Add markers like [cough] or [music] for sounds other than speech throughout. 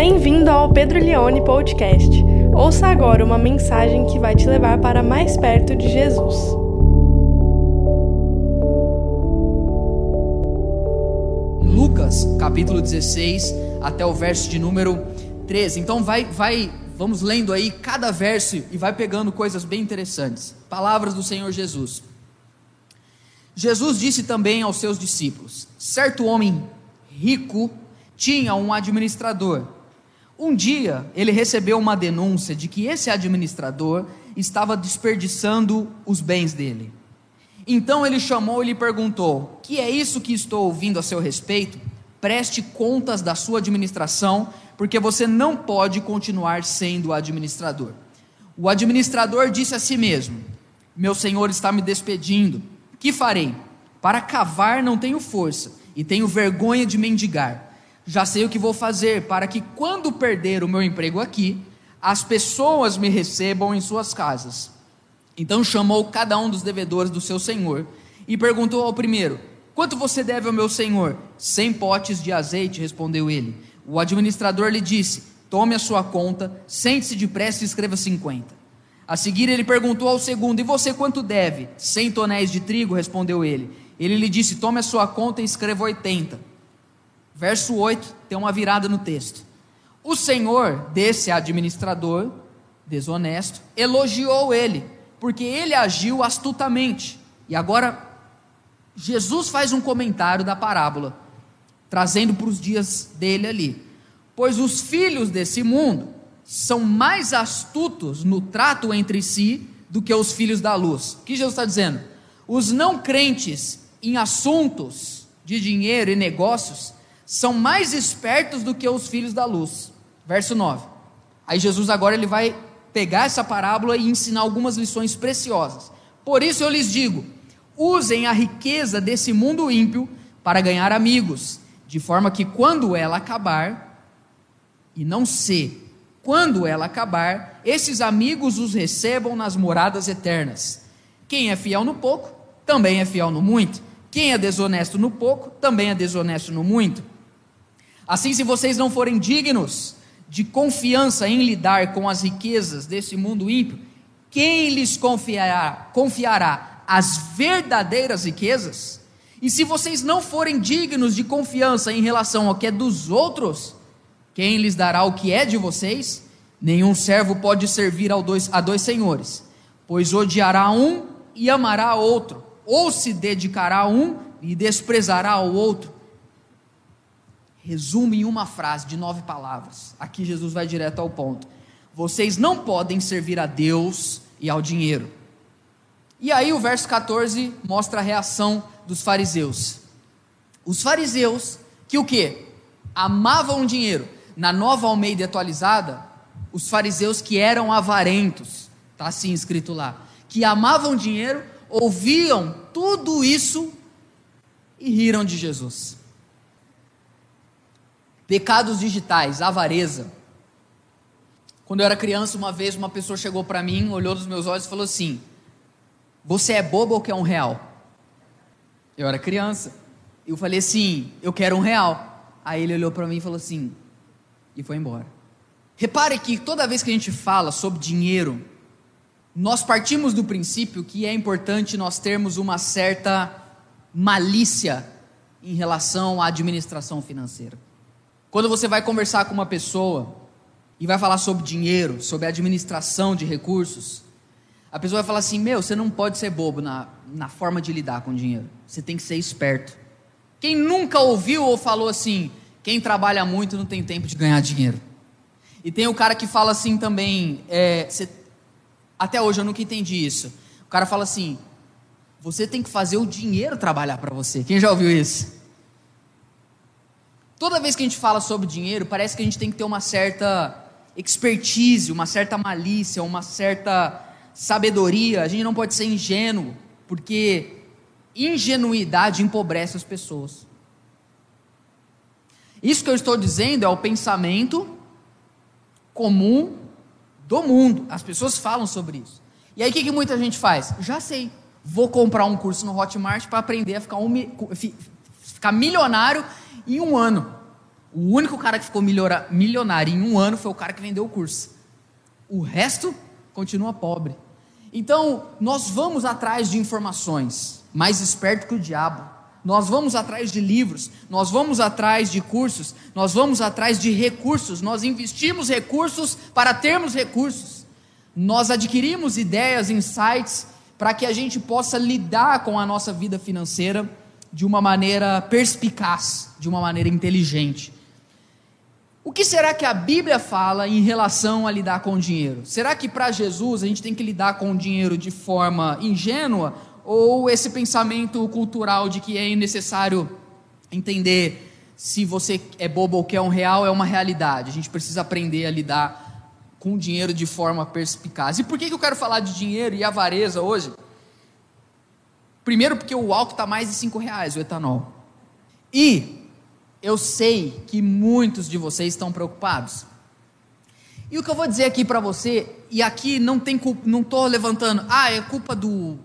Bem-vindo ao Pedro Leone Podcast. Ouça agora uma mensagem que vai te levar para mais perto de Jesus. Lucas, capítulo 16, até o verso de número 13. Então vai, vai, vamos lendo aí cada verso e vai pegando coisas bem interessantes. Palavras do Senhor Jesus. Jesus disse também aos seus discípulos: Certo homem rico tinha um administrador. Um dia ele recebeu uma denúncia de que esse administrador estava desperdiçando os bens dele. Então ele chamou e lhe perguntou: Que é isso que estou ouvindo a seu respeito? Preste contas da sua administração, porque você não pode continuar sendo administrador. O administrador disse a si mesmo: Meu senhor está me despedindo que farei? Para cavar não tenho força e tenho vergonha de mendigar. Já sei o que vou fazer para que, quando perder o meu emprego aqui, as pessoas me recebam em suas casas. Então chamou cada um dos devedores do seu senhor e perguntou ao primeiro: Quanto você deve ao meu senhor? Cem potes de azeite, respondeu ele. O administrador lhe disse: Tome a sua conta, sente-se depressa e escreva cinquenta. A seguir ele perguntou ao segundo: E você quanto deve? Cem tonéis de trigo, respondeu ele. Ele lhe disse: Tome a sua conta e escreva oitenta. Verso 8 tem uma virada no texto. O senhor desse administrador desonesto elogiou ele, porque ele agiu astutamente. E agora Jesus faz um comentário da parábola, trazendo para os dias dele ali. Pois os filhos desse mundo são mais astutos no trato entre si do que os filhos da luz. O que Jesus está dizendo? Os não crentes em assuntos de dinheiro e negócios são mais espertos do que os filhos da luz. Verso 9. Aí Jesus agora ele vai pegar essa parábola e ensinar algumas lições preciosas. Por isso eu lhes digo: usem a riqueza desse mundo ímpio para ganhar amigos, de forma que quando ela acabar, e não ser quando ela acabar, esses amigos os recebam nas moradas eternas. Quem é fiel no pouco, também é fiel no muito. Quem é desonesto no pouco, também é desonesto no muito. Assim, se vocês não forem dignos de confiança em lidar com as riquezas desse mundo ímpio, quem lhes confiará, confiará as verdadeiras riquezas? E se vocês não forem dignos de confiança em relação ao que é dos outros, quem lhes dará o que é de vocês? Nenhum servo pode servir dois, a dois senhores, pois odiará um e amará outro, ou se dedicará a um e desprezará o outro. Resume em uma frase de nove palavras. Aqui Jesus vai direto ao ponto. Vocês não podem servir a Deus e ao dinheiro. E aí o verso 14 mostra a reação dos fariseus. Os fariseus que o que? Amavam o dinheiro na nova Almeida atualizada, os fariseus que eram avarentos, está assim escrito lá, que amavam dinheiro, ouviam tudo isso e riram de Jesus. Pecados digitais, avareza. Quando eu era criança, uma vez uma pessoa chegou para mim, olhou nos meus olhos e falou assim: Você é bobo ou quer um real? Eu era criança. Eu falei assim: Eu quero um real. Aí ele olhou para mim e falou assim: e foi embora. Repare que toda vez que a gente fala sobre dinheiro, nós partimos do princípio que é importante nós termos uma certa malícia em relação à administração financeira. Quando você vai conversar com uma pessoa e vai falar sobre dinheiro, sobre administração de recursos, a pessoa vai falar assim: Meu, você não pode ser bobo na, na forma de lidar com dinheiro, você tem que ser esperto. Quem nunca ouviu ou falou assim: quem trabalha muito não tem tempo de ganhar dinheiro. E tem o cara que fala assim também, é, cê, até hoje eu nunca entendi isso. O cara fala assim: você tem que fazer o dinheiro trabalhar para você. Quem já ouviu isso? Toda vez que a gente fala sobre dinheiro, parece que a gente tem que ter uma certa expertise, uma certa malícia, uma certa sabedoria. A gente não pode ser ingênuo, porque ingenuidade empobrece as pessoas. Isso que eu estou dizendo é o pensamento comum do mundo. As pessoas falam sobre isso. E aí o que, que muita gente faz? Já sei. Vou comprar um curso no Hotmart para aprender a ficar, um, ficar milionário em um ano. O único cara que ficou milionário em um ano foi o cara que vendeu o curso. O resto continua pobre. Então, nós vamos atrás de informações, mais esperto que o diabo. Nós vamos atrás de livros, nós vamos atrás de cursos, nós vamos atrás de recursos, nós investimos recursos para termos recursos. Nós adquirimos ideias, insights, para que a gente possa lidar com a nossa vida financeira de uma maneira perspicaz, de uma maneira inteligente. O que será que a Bíblia fala em relação a lidar com o dinheiro? Será que para Jesus a gente tem que lidar com o dinheiro de forma ingênua? Ou esse pensamento cultural de que é necessário entender se você é bobo ou quer um real é uma realidade? A gente precisa aprender a lidar com o dinheiro de forma perspicaz. E por que eu quero falar de dinheiro e avareza hoje? Primeiro, porque o álcool está mais de 5 reais, o etanol. E eu sei que muitos de vocês estão preocupados. E o que eu vou dizer aqui para você, e aqui não tem culpa, não estou levantando, ah, é culpa do,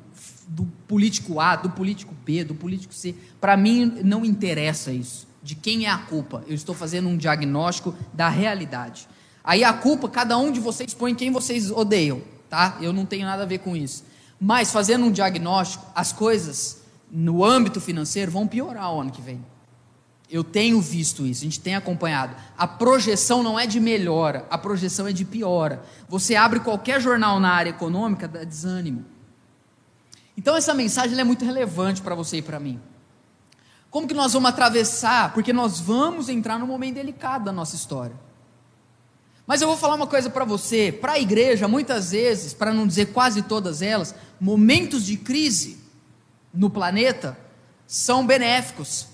do político A, do político B, do político C. Para mim não interessa isso, de quem é a culpa. Eu estou fazendo um diagnóstico da realidade. Aí a culpa, cada um de vocês põe quem vocês odeiam, tá? Eu não tenho nada a ver com isso. Mas fazendo um diagnóstico, as coisas no âmbito financeiro vão piorar o ano que vem. Eu tenho visto isso, a gente tem acompanhado. A projeção não é de melhora, a projeção é de piora. Você abre qualquer jornal na área econômica, dá desânimo. Então essa mensagem é muito relevante para você e para mim. Como que nós vamos atravessar? Porque nós vamos entrar num momento delicado da nossa história. Mas eu vou falar uma coisa para você, para a igreja, muitas vezes, para não dizer quase todas elas, momentos de crise no planeta são benéficos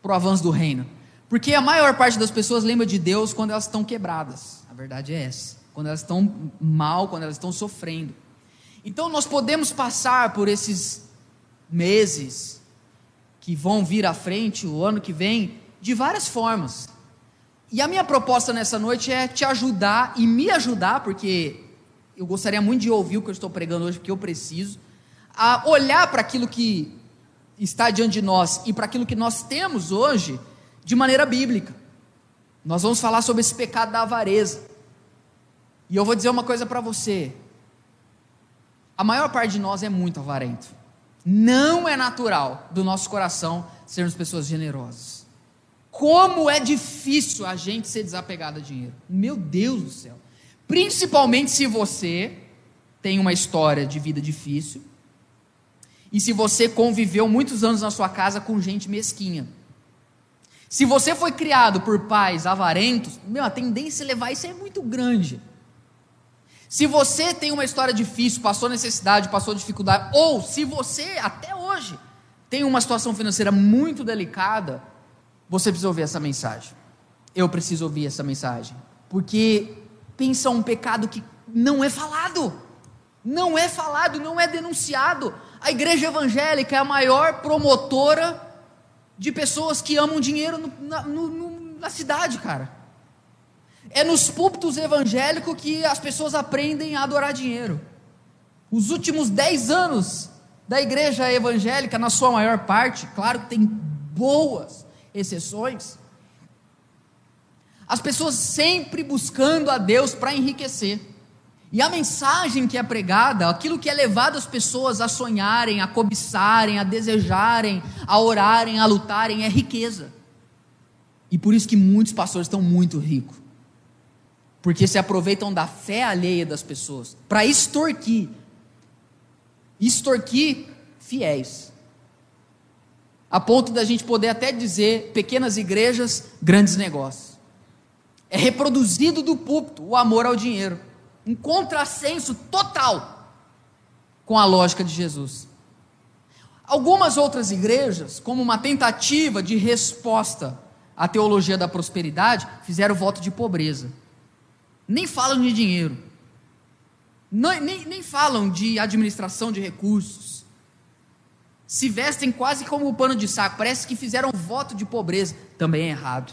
para o avanço do reino. Porque a maior parte das pessoas lembra de Deus quando elas estão quebradas. A verdade é essa. Quando elas estão mal, quando elas estão sofrendo. Então nós podemos passar por esses meses que vão vir à frente, o ano que vem, de várias formas. E a minha proposta nessa noite é te ajudar e me ajudar, porque eu gostaria muito de ouvir o que eu estou pregando hoje, porque eu preciso, a olhar para aquilo que está diante de nós e para aquilo que nós temos hoje de maneira bíblica. Nós vamos falar sobre esse pecado da avareza. E eu vou dizer uma coisa para você. A maior parte de nós é muito avarento. Não é natural do nosso coração sermos pessoas generosas. Como é difícil a gente ser desapegado a dinheiro. Meu Deus do céu. Principalmente se você tem uma história de vida difícil e se você conviveu muitos anos na sua casa com gente mesquinha. Se você foi criado por pais avarentos, meu, a tendência a levar isso é muito grande. Se você tem uma história difícil, passou necessidade, passou dificuldade, ou se você até hoje tem uma situação financeira muito delicada, você precisa ouvir essa mensagem. Eu preciso ouvir essa mensagem, porque pensa um pecado que não é falado, não é falado, não é denunciado. A igreja evangélica é a maior promotora de pessoas que amam dinheiro no, na, no, na cidade, cara. É nos púlpitos evangélicos que as pessoas aprendem a adorar dinheiro. Os últimos dez anos da igreja evangélica, na sua maior parte, claro que tem boas exceções, as pessoas sempre buscando a Deus para enriquecer. E a mensagem que é pregada, aquilo que é levado as pessoas a sonharem, a cobiçarem, a desejarem, a orarem, a lutarem, é riqueza. E por isso que muitos pastores estão muito ricos. Porque se aproveitam da fé alheia das pessoas para extorquir. Extorquir fiéis. A ponto da gente poder até dizer pequenas igrejas, grandes negócios. É reproduzido do púlpito o amor ao dinheiro um contrassenso total com a lógica de Jesus. Algumas outras igrejas, como uma tentativa de resposta à teologia da prosperidade, fizeram voto de pobreza. Nem falam de dinheiro, nem, nem, nem falam de administração de recursos. Se vestem quase como pano de saco, parece que fizeram voto de pobreza. Também é errado.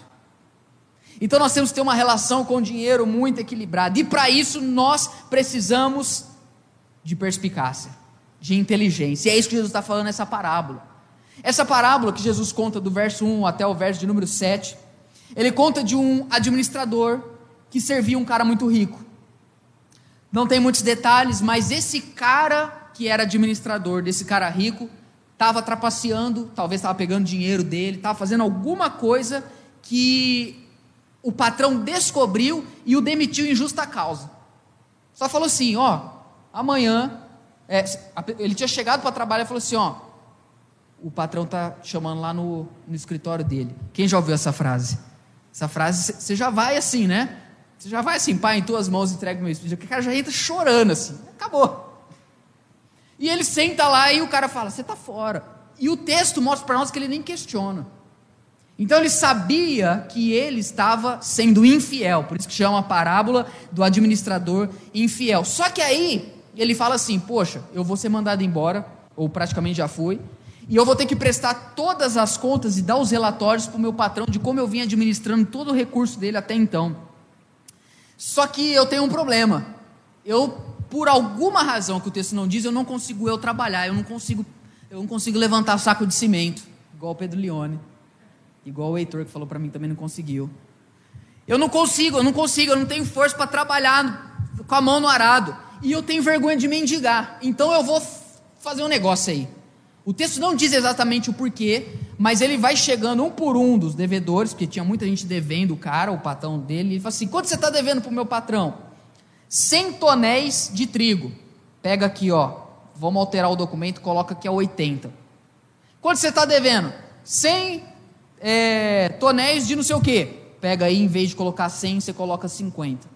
Então nós temos que ter uma relação com o dinheiro muito equilibrada. E para isso nós precisamos de perspicácia, de inteligência. E é isso que Jesus está falando nessa parábola. Essa parábola que Jesus conta do verso 1 até o verso de número 7 Ele conta de um administrador que servia um cara muito rico. Não tem muitos detalhes, mas esse cara que era administrador desse cara rico estava trapaceando, talvez estava pegando dinheiro dele, estava fazendo alguma coisa que o patrão descobriu e o demitiu em justa causa. Só falou assim: ó, amanhã. É, ele tinha chegado para trabalhar e falou assim: ó, o patrão tá chamando lá no, no escritório dele. Quem já ouviu essa frase? Essa frase você já vai assim, né? Você já vai assim, pai, em tuas mãos entrega meu espírito. O cara já entra chorando assim, acabou. E ele senta lá e o cara fala: você está fora. E o texto mostra para nós que ele nem questiona. Então ele sabia que ele estava sendo infiel, por isso que chama a parábola do administrador infiel. Só que aí ele fala assim: Poxa, eu vou ser mandado embora, ou praticamente já fui, e eu vou ter que prestar todas as contas e dar os relatórios para o meu patrão de como eu vim administrando todo o recurso dele até então. Só que eu tenho um problema. Eu, por alguma razão que o texto não diz, eu não consigo eu trabalhar, eu não consigo, eu não consigo levantar saco de cimento, igual o Pedro Leone. Igual o Heitor que falou para mim também não conseguiu. Eu não consigo, eu não consigo, eu não tenho força para trabalhar com a mão no arado. E eu tenho vergonha de mendigar. Então eu vou fazer um negócio aí. O texto não diz exatamente o porquê, mas ele vai chegando um por um dos devedores, porque tinha muita gente devendo o cara, o patrão dele. Ele fala assim: quanto você está devendo para o meu patrão? 100 tonéis de trigo. Pega aqui, ó. Vamos alterar o documento, coloca aqui a 80. Quanto você está devendo? 100 é, tonéis de não sei o que. Pega aí, em vez de colocar 100, você coloca 50.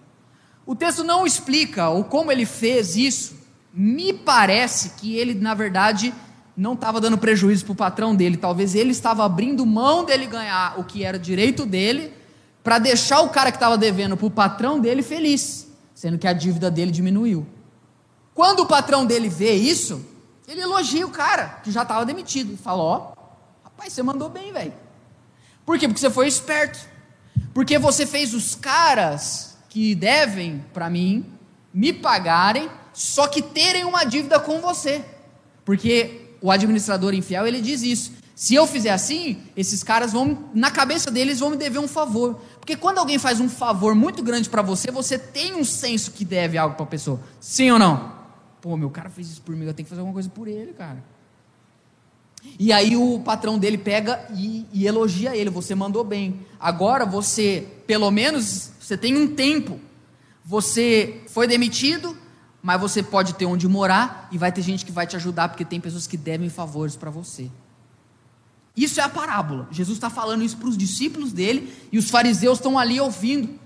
O texto não explica ou como ele fez isso. Me parece que ele, na verdade, não estava dando prejuízo para o patrão dele. Talvez ele estava abrindo mão dele ganhar o que era direito dele, para deixar o cara que estava devendo para o patrão dele feliz, sendo que a dívida dele diminuiu. Quando o patrão dele vê isso, ele elogia o cara que já estava demitido. Fala: Ó, oh, rapaz, você mandou bem, velho. Por quê? Porque você foi esperto. Porque você fez os caras que devem para mim me pagarem, só que terem uma dívida com você. Porque o administrador infiel, ele diz isso. Se eu fizer assim, esses caras vão, na cabeça deles, vão me dever um favor. Porque quando alguém faz um favor muito grande para você, você tem um senso que deve algo para a pessoa. Sim ou não? Pô, meu cara fez isso por mim, eu tenho que fazer alguma coisa por ele, cara. E aí o patrão dele pega e, e, elogia ele, você mandou bem. Agora você, pelo menos, você tem um tempo. Você foi demitido, mas você pode ter onde morar e vai ter gente que vai te ajudar, porque tem pessoas que devem favores para você. Isso é a parábola. Jesus está falando isso para os discípulos dele e os fariseus estão ali ouvindo,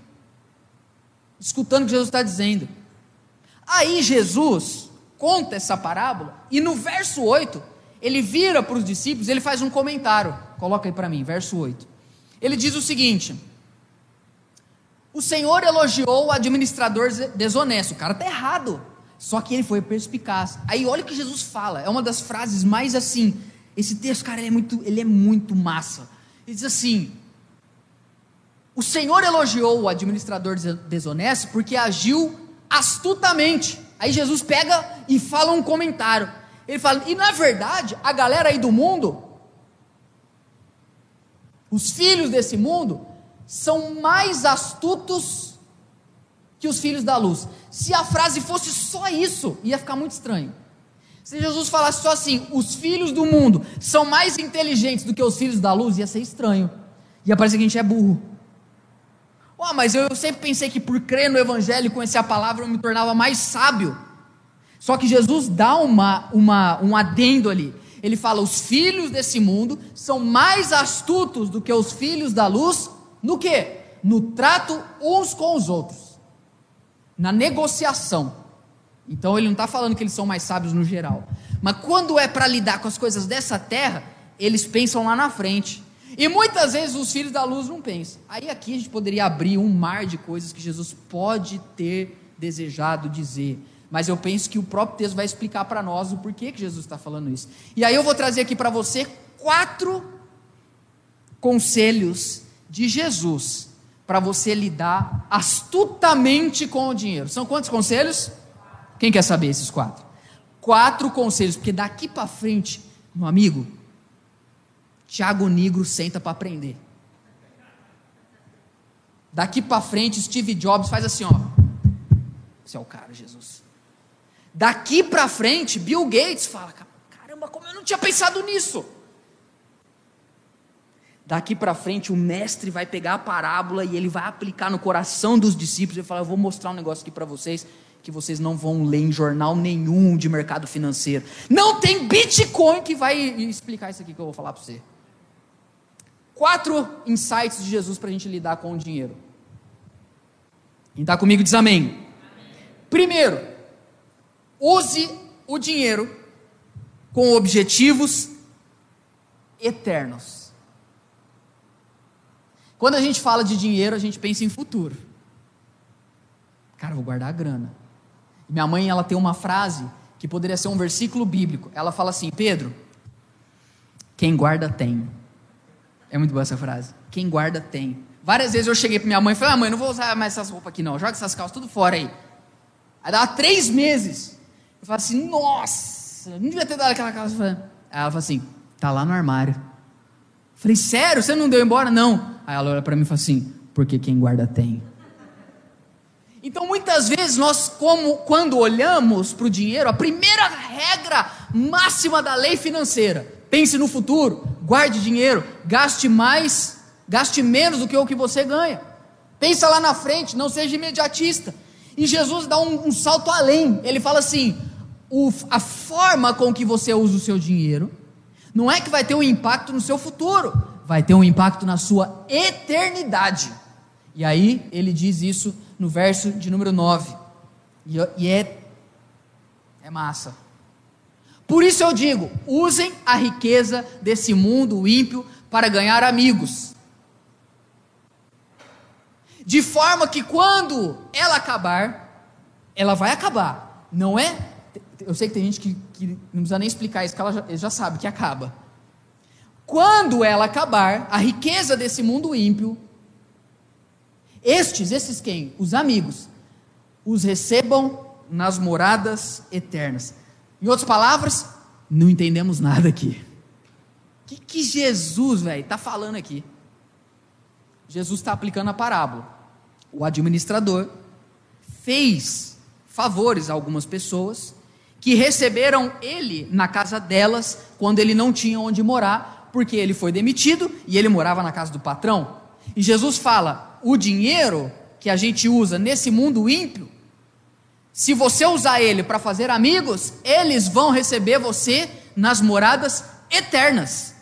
escutando o que Jesus está dizendo. Aí Jesus conta essa parábola e no verso 8 ele vira para os discípulos, ele faz um comentário. Coloca aí para mim, verso 8. Ele diz o seguinte: O Senhor elogiou o administrador desonesto. O cara está errado. Só que ele foi perspicaz. Aí olha o que Jesus fala. É uma das frases mais assim. Esse texto, cara, ele é muito, ele é muito massa. Ele diz assim: O Senhor elogiou o administrador desonesto porque agiu astutamente. Aí Jesus pega e fala um comentário. Ele fala, e na verdade, a galera aí do mundo, os filhos desse mundo, são mais astutos que os filhos da luz. Se a frase fosse só isso, ia ficar muito estranho. Se Jesus falasse só assim, os filhos do mundo são mais inteligentes do que os filhos da luz, ia ser estranho. Ia parecer que a gente é burro. Oh, mas eu sempre pensei que por crer no Evangelho e conhecer a palavra eu me tornava mais sábio. Só que Jesus dá uma, uma, um adendo ali. Ele fala: os filhos desse mundo são mais astutos do que os filhos da luz, no que? No trato uns com os outros, na negociação. Então ele não está falando que eles são mais sábios no geral, mas quando é para lidar com as coisas dessa terra, eles pensam lá na frente. E muitas vezes os filhos da luz não pensam. Aí aqui a gente poderia abrir um mar de coisas que Jesus pode ter desejado dizer mas eu penso que o próprio texto vai explicar para nós o porquê que Jesus está falando isso. E aí eu vou trazer aqui para você quatro conselhos de Jesus para você lidar astutamente com o dinheiro. São quantos conselhos? Quem quer saber esses quatro? Quatro conselhos, porque daqui para frente, meu amigo, Tiago Negro senta para aprender. Daqui para frente, Steve Jobs faz assim, ó. Esse é o cara, Jesus. Daqui para frente, Bill Gates fala: caramba, como eu não tinha pensado nisso. Daqui para frente, o mestre vai pegar a parábola e ele vai aplicar no coração dos discípulos. Ele fala: Eu vou mostrar um negócio aqui para vocês que vocês não vão ler em jornal nenhum de mercado financeiro. Não tem Bitcoin que vai explicar isso aqui que eu vou falar para você. Quatro insights de Jesus para a gente lidar com o dinheiro. Quem está comigo diz amém. Primeiro, use o dinheiro com objetivos eternos. Quando a gente fala de dinheiro, a gente pensa em futuro. Cara, vou guardar a grana. Minha mãe, ela tem uma frase que poderia ser um versículo bíblico. Ela fala assim: Pedro, quem guarda tem. É muito boa essa frase. Quem guarda tem. Várias vezes eu cheguei para minha mãe e falei: ah, mãe, não vou usar mais essas roupas aqui não. Joga essas calças tudo fora aí. Aí dava três meses. Eu falei assim: nossa, não devia ter dado aquela calça. Aí ela falou assim: tá lá no armário. Eu falei: sério? Você não deu embora? Não. Aí ela olha para mim e fala assim: porque quem guarda tem. Então, muitas vezes, nós, como quando olhamos para o dinheiro, a primeira regra máxima da lei financeira: pense no futuro, guarde dinheiro, gaste mais, gaste menos do que o que você ganha. Pensa lá na frente, não seja imediatista. E Jesus dá um, um salto além. Ele fala assim: o, a forma com que você usa o seu dinheiro não é que vai ter um impacto no seu futuro, vai ter um impacto na sua eternidade. E aí ele diz isso no verso de número 9. E, é, é massa. Por isso eu digo: usem a riqueza desse mundo ímpio para ganhar amigos. De forma que quando ela acabar, ela vai acabar. Não é? Eu sei que tem gente que, que não precisa nem explicar isso, que ela já, já sabe que acaba. Quando ela acabar, a riqueza desse mundo ímpio, estes, esses quem? Os amigos, os recebam nas moradas eternas. Em outras palavras, não entendemos nada aqui. O que, que Jesus, velho, está falando aqui? Jesus está aplicando a parábola. O administrador fez favores a algumas pessoas que receberam ele na casa delas quando ele não tinha onde morar porque ele foi demitido e ele morava na casa do patrão. E Jesus fala: o dinheiro que a gente usa nesse mundo ímpio, se você usar ele para fazer amigos, eles vão receber você nas moradas eternas.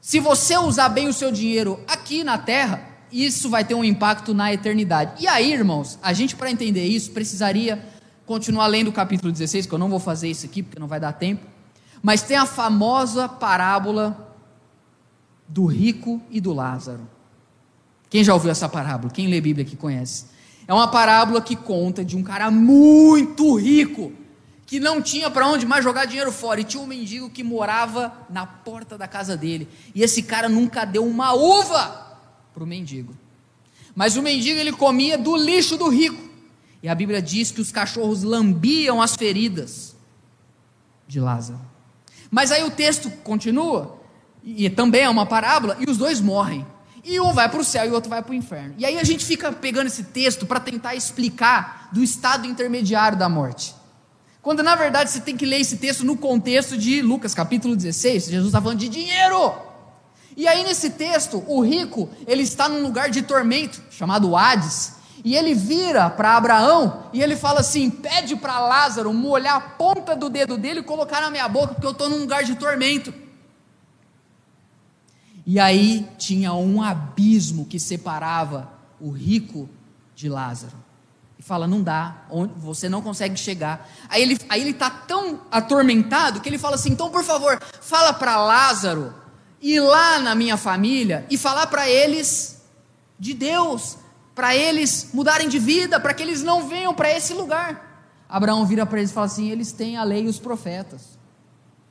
Se você usar bem o seu dinheiro aqui na terra, isso vai ter um impacto na eternidade. E aí, irmãos, a gente para entender isso precisaria continuar lendo o capítulo 16, que eu não vou fazer isso aqui porque não vai dar tempo. Mas tem a famosa parábola do rico e do Lázaro. Quem já ouviu essa parábola? Quem lê Bíblia que conhece? É uma parábola que conta de um cara muito rico, que não tinha para onde mais jogar dinheiro fora, e tinha um mendigo que morava na porta da casa dele. E esse cara nunca deu uma uva para o mendigo. Mas o mendigo ele comia do lixo do rico. E a Bíblia diz que os cachorros lambiam as feridas de Lázaro. Mas aí o texto continua, e também é uma parábola, e os dois morrem. E um vai para o céu e o outro vai para o inferno. E aí a gente fica pegando esse texto para tentar explicar do estado intermediário da morte. Quando na verdade você tem que ler esse texto no contexto de Lucas capítulo 16, Jesus está falando de dinheiro. E aí nesse texto, o rico, ele está num lugar de tormento, chamado Hades, e ele vira para Abraão e ele fala assim: pede para Lázaro molhar a ponta do dedo dele e colocar na minha boca, porque eu estou num lugar de tormento. E aí tinha um abismo que separava o rico de Lázaro. E fala: não dá, você não consegue chegar. Aí ele está aí ele tá tão atormentado que ele fala assim: então por favor, fala para Lázaro ir lá na minha família e falar para eles de Deus para eles mudarem de vida, para que eles não venham para esse lugar. Abraão vira para eles e fala assim: eles têm a lei e os profetas.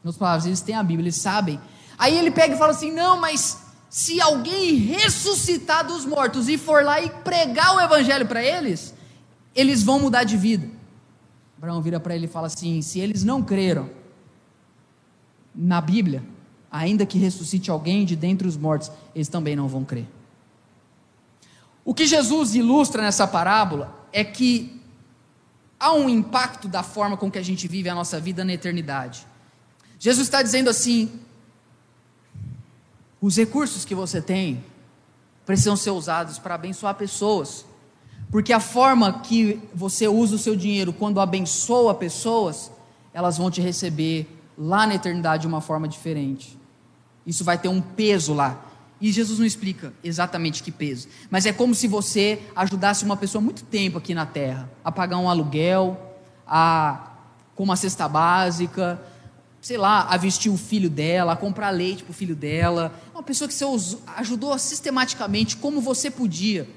Nos palavras, eles têm a Bíblia, eles sabem. Aí ele pega e fala assim: não, mas se alguém ressuscitar dos mortos e for lá e pregar o evangelho para eles, eles vão mudar de vida. Abraão vira para ele e fala assim: se eles não creram na Bíblia, ainda que ressuscite alguém de dentre os mortos, eles também não vão crer. O que Jesus ilustra nessa parábola é que há um impacto da forma com que a gente vive a nossa vida na eternidade. Jesus está dizendo assim: os recursos que você tem precisam ser usados para abençoar pessoas, porque a forma que você usa o seu dinheiro quando abençoa pessoas, elas vão te receber lá na eternidade de uma forma diferente. Isso vai ter um peso lá. E Jesus não explica exatamente que peso, mas é como se você ajudasse uma pessoa muito tempo aqui na terra a pagar um aluguel, a com uma cesta básica, sei lá, a vestir o filho dela, a comprar leite para o filho dela. Uma pessoa que você ajudou sistematicamente como você podia.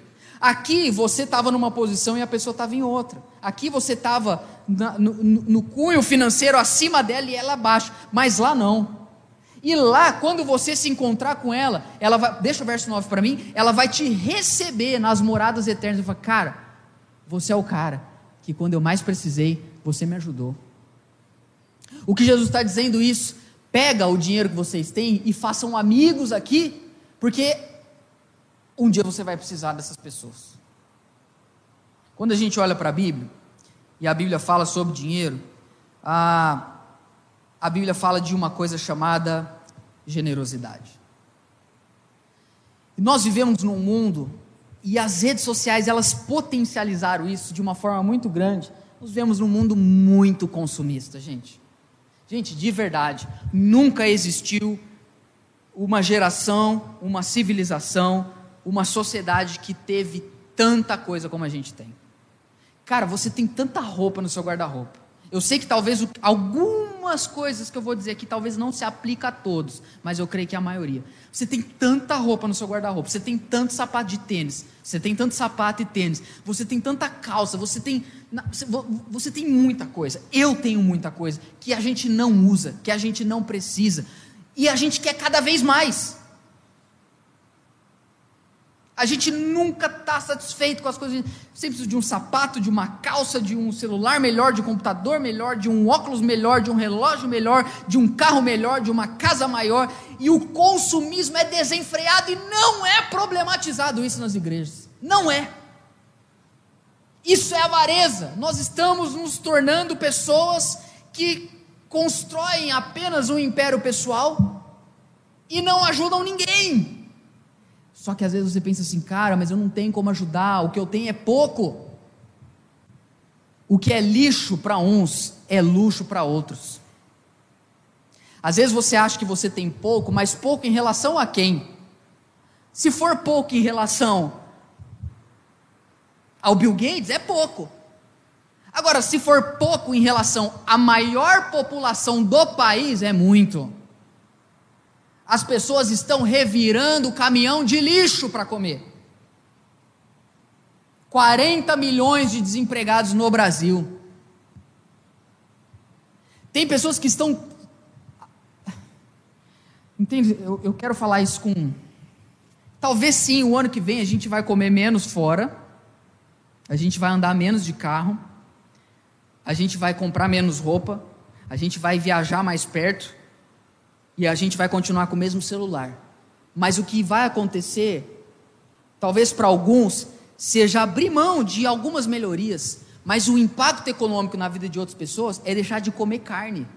Aqui você estava numa posição e a pessoa estava em outra. Aqui você estava no, no cunho financeiro acima dela e ela abaixo. Mas lá não. E lá, quando você se encontrar com ela, ela vai, deixa o verso 9 para mim, ela vai te receber nas moradas eternas e falar: Cara, você é o cara que quando eu mais precisei, você me ajudou. O que Jesus está dizendo isso? Pega o dinheiro que vocês têm e façam amigos aqui, porque um dia você vai precisar dessas pessoas. Quando a gente olha para a Bíblia, e a Bíblia fala sobre dinheiro, a a Bíblia fala de uma coisa chamada generosidade. Nós vivemos num mundo e as redes sociais elas potencializaram isso de uma forma muito grande. Nós vivemos num mundo muito consumista, gente. Gente, de verdade, nunca existiu uma geração, uma civilização, uma sociedade que teve tanta coisa como a gente tem. Cara, você tem tanta roupa no seu guarda-roupa. Eu sei que talvez algumas coisas que eu vou dizer aqui talvez não se aplique a todos, mas eu creio que a maioria. Você tem tanta roupa no seu guarda-roupa, você tem tanto sapato de tênis, você tem tanto sapato e tênis, você tem tanta calça, você tem você tem muita coisa. Eu tenho muita coisa que a gente não usa, que a gente não precisa, e a gente quer cada vez mais. A gente nunca está satisfeito com as coisas. Sempre precisa de um sapato, de uma calça, de um celular melhor, de um computador melhor, de um óculos melhor, de um relógio melhor, de um carro melhor, de uma casa maior. E o consumismo é desenfreado e não é problematizado isso nas igrejas. Não é. Isso é avareza. Nós estamos nos tornando pessoas que constroem apenas um império pessoal e não ajudam ninguém. Só que às vezes você pensa assim, cara, mas eu não tenho como ajudar, o que eu tenho é pouco. O que é lixo para uns é luxo para outros. Às vezes você acha que você tem pouco, mas pouco em relação a quem? Se for pouco em relação ao Bill Gates, é pouco. Agora, se for pouco em relação à maior população do país, é muito as pessoas estão revirando o caminhão de lixo para comer. 40 milhões de desempregados no Brasil. Tem pessoas que estão. Entende? Eu, eu quero falar isso com. Talvez sim, o ano que vem a gente vai comer menos fora, a gente vai andar menos de carro, a gente vai comprar menos roupa, a gente vai viajar mais perto, e a gente vai continuar com o mesmo celular. Mas o que vai acontecer, talvez para alguns, seja abrir mão de algumas melhorias, mas o impacto econômico na vida de outras pessoas é deixar de comer carne,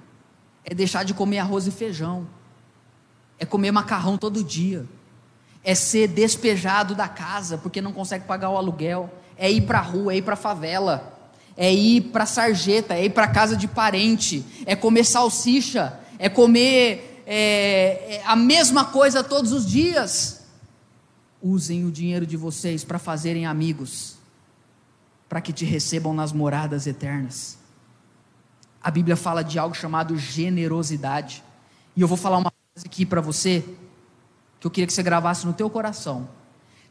é deixar de comer arroz e feijão, é comer macarrão todo dia, é ser despejado da casa porque não consegue pagar o aluguel, é ir para a rua, é ir para a favela, é ir para a sarjeta, é ir para casa de parente, é comer salsicha, é comer é, é a mesma coisa todos os dias. Usem o dinheiro de vocês para fazerem amigos, para que te recebam nas moradas eternas. A Bíblia fala de algo chamado generosidade. E eu vou falar uma coisa aqui para você, que eu queria que você gravasse no teu coração.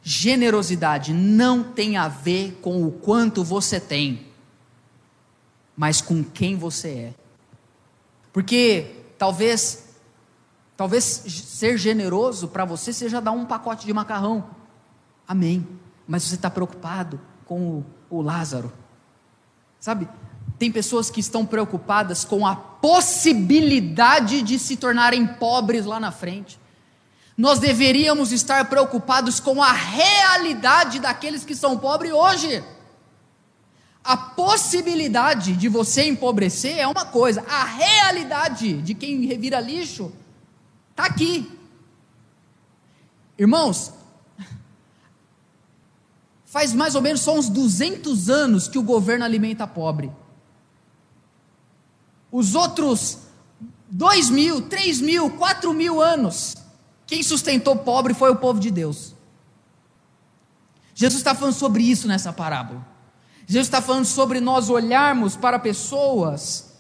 Generosidade não tem a ver com o quanto você tem, mas com quem você é. Porque talvez Talvez ser generoso para você seja dar um pacote de macarrão. Amém. Mas você está preocupado com o, o Lázaro. Sabe? Tem pessoas que estão preocupadas com a possibilidade de se tornarem pobres lá na frente. nós deveríamos estar preocupados com a realidade daqueles que são pobres hoje. A possibilidade de você empobrecer é uma coisa, a realidade de quem revira lixo está aqui. Irmãos, faz mais ou menos só uns 200 anos que o governo alimenta pobre. Os outros 2 mil, 3 mil, 4 mil anos, quem sustentou pobre foi o povo de Deus. Jesus está falando sobre isso nessa parábola. Jesus está falando sobre nós olharmos para pessoas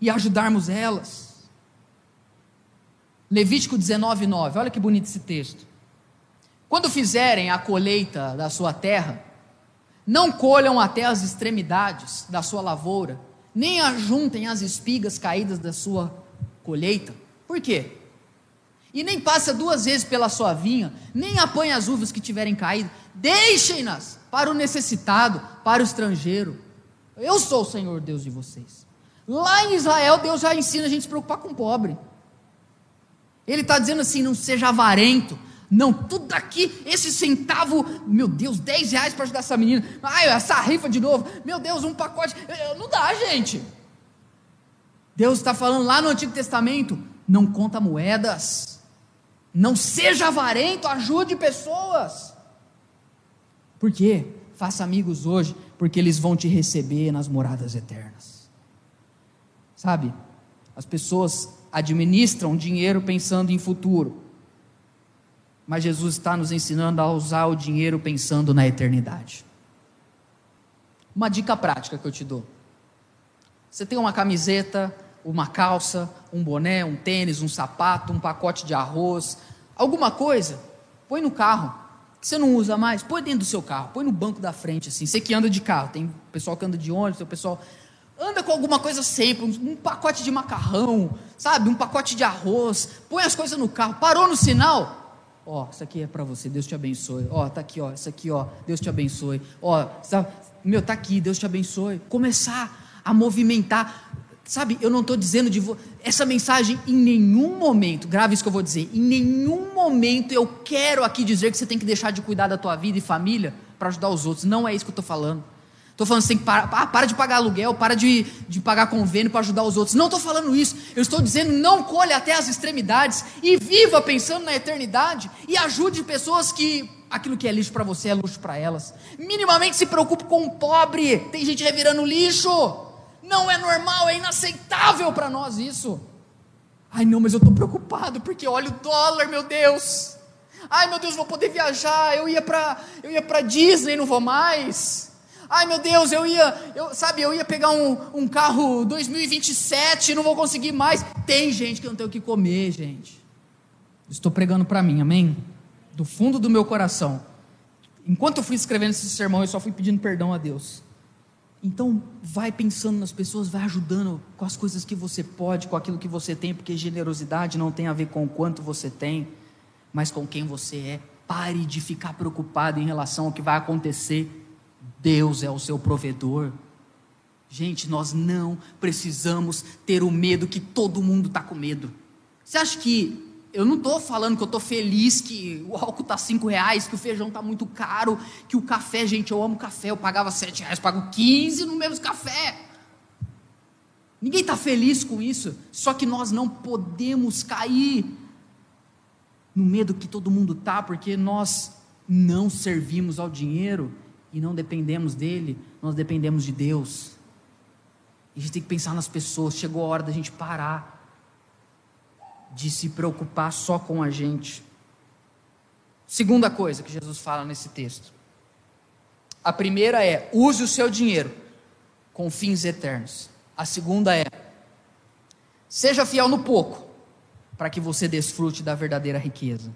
e ajudarmos elas. Levítico 19, 9, olha que bonito esse texto. Quando fizerem a colheita da sua terra, não colham até as extremidades da sua lavoura, nem ajuntem as espigas caídas da sua colheita. Por quê? E nem passa duas vezes pela sua vinha, nem apanha as uvas que tiverem caído, deixem-nas para o necessitado, para o estrangeiro. Eu sou o Senhor Deus de vocês. Lá em Israel, Deus já ensina a gente a se preocupar com o pobre. Ele está dizendo assim: não seja avarento. Não, tudo aqui, esse centavo, meu Deus, 10 reais para ajudar essa menina. Ai, essa rifa de novo. Meu Deus, um pacote. Não dá, gente. Deus está falando lá no Antigo Testamento: não conta moedas. Não seja avarento, ajude pessoas. Por quê? Faça amigos hoje, porque eles vão te receber nas moradas eternas. Sabe? As pessoas administram dinheiro pensando em futuro. Mas Jesus está nos ensinando a usar o dinheiro pensando na eternidade. Uma dica prática que eu te dou. Você tem uma camiseta, uma calça, um boné, um tênis, um sapato, um pacote de arroz, alguma coisa, põe no carro que você não usa mais, põe dentro do seu carro, põe no banco da frente, assim. Você que anda de carro, tem pessoal que anda de ônibus, tem pessoal. Anda com alguma coisa sempre, um, pacote de macarrão, sabe? Um pacote de arroz, põe as coisas no carro, parou no sinal. Ó, isso aqui é para você, Deus te abençoe. Ó, tá aqui, ó, isso aqui, ó, Deus te abençoe. Ó, meu, tá aqui, Deus te abençoe. Começar a movimentar Sabe, eu não estou dizendo de vo... essa mensagem em nenhum momento, grave isso que eu vou dizer, em nenhum momento eu quero aqui dizer que você tem que deixar de cuidar da tua vida e família para ajudar os outros. Não é isso que eu estou falando. Estou falando assim, para, ah, para de pagar aluguel, para de, de pagar convênio para ajudar os outros. Não estou falando isso. Eu estou dizendo não colhe até as extremidades e viva pensando na eternidade e ajude pessoas que aquilo que é lixo para você é luxo para elas. Minimamente se preocupe com o pobre. Tem gente revirando lixo. Não é normal, é inaceitável para nós isso. Ai, não, mas eu estou preocupado porque olha o dólar, meu Deus. Ai, meu Deus, vou poder viajar. Eu ia para eu ia para Disney, não vou mais. Ai, meu Deus, eu ia, eu, sabe, eu ia pegar um, um carro 2027, não vou conseguir mais. Tem gente que não tem o que comer, gente. Estou pregando para mim, amém? Do fundo do meu coração. Enquanto eu fui escrevendo esse sermão, eu só fui pedindo perdão a Deus. Então, vai pensando nas pessoas, vai ajudando com as coisas que você pode, com aquilo que você tem, porque generosidade não tem a ver com o quanto você tem, mas com quem você é. Pare de ficar preocupado em relação ao que vai acontecer. Deus é o seu provedor. Gente, nós não precisamos ter o medo que todo mundo está com medo. Você acha que eu não estou falando que eu estou feliz que o álcool está cinco reais, que o feijão está muito caro, que o café, gente, eu amo café, eu pagava sete reais, pago 15 no mesmo café. Ninguém está feliz com isso, só que nós não podemos cair no medo que todo mundo está, porque nós não servimos ao dinheiro e não dependemos dele, nós dependemos de Deus. E a gente tem que pensar nas pessoas, chegou a hora da gente parar de se preocupar só com a gente. Segunda coisa que Jesus fala nesse texto. A primeira é: use o seu dinheiro com fins eternos. A segunda é: seja fiel no pouco, para que você desfrute da verdadeira riqueza.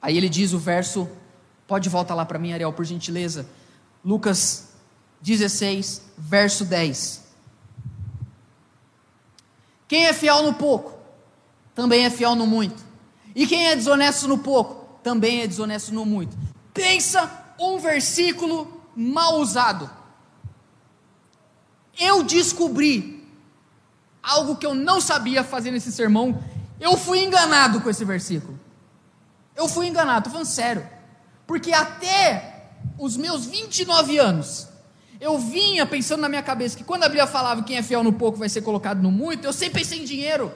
Aí ele diz o verso, pode voltar lá para mim, Ariel, por gentileza. Lucas 16, verso 10. Quem é fiel no pouco, também é fiel no muito. E quem é desonesto no pouco, também é desonesto no muito. Pensa um versículo mal usado. Eu descobri algo que eu não sabia fazer nesse sermão. Eu fui enganado com esse versículo. Eu fui enganado, estou falando sério. Porque até os meus 29 anos, eu vinha pensando na minha cabeça que quando a Bíblia falava que quem é fiel no pouco vai ser colocado no muito, eu sempre pensei em dinheiro.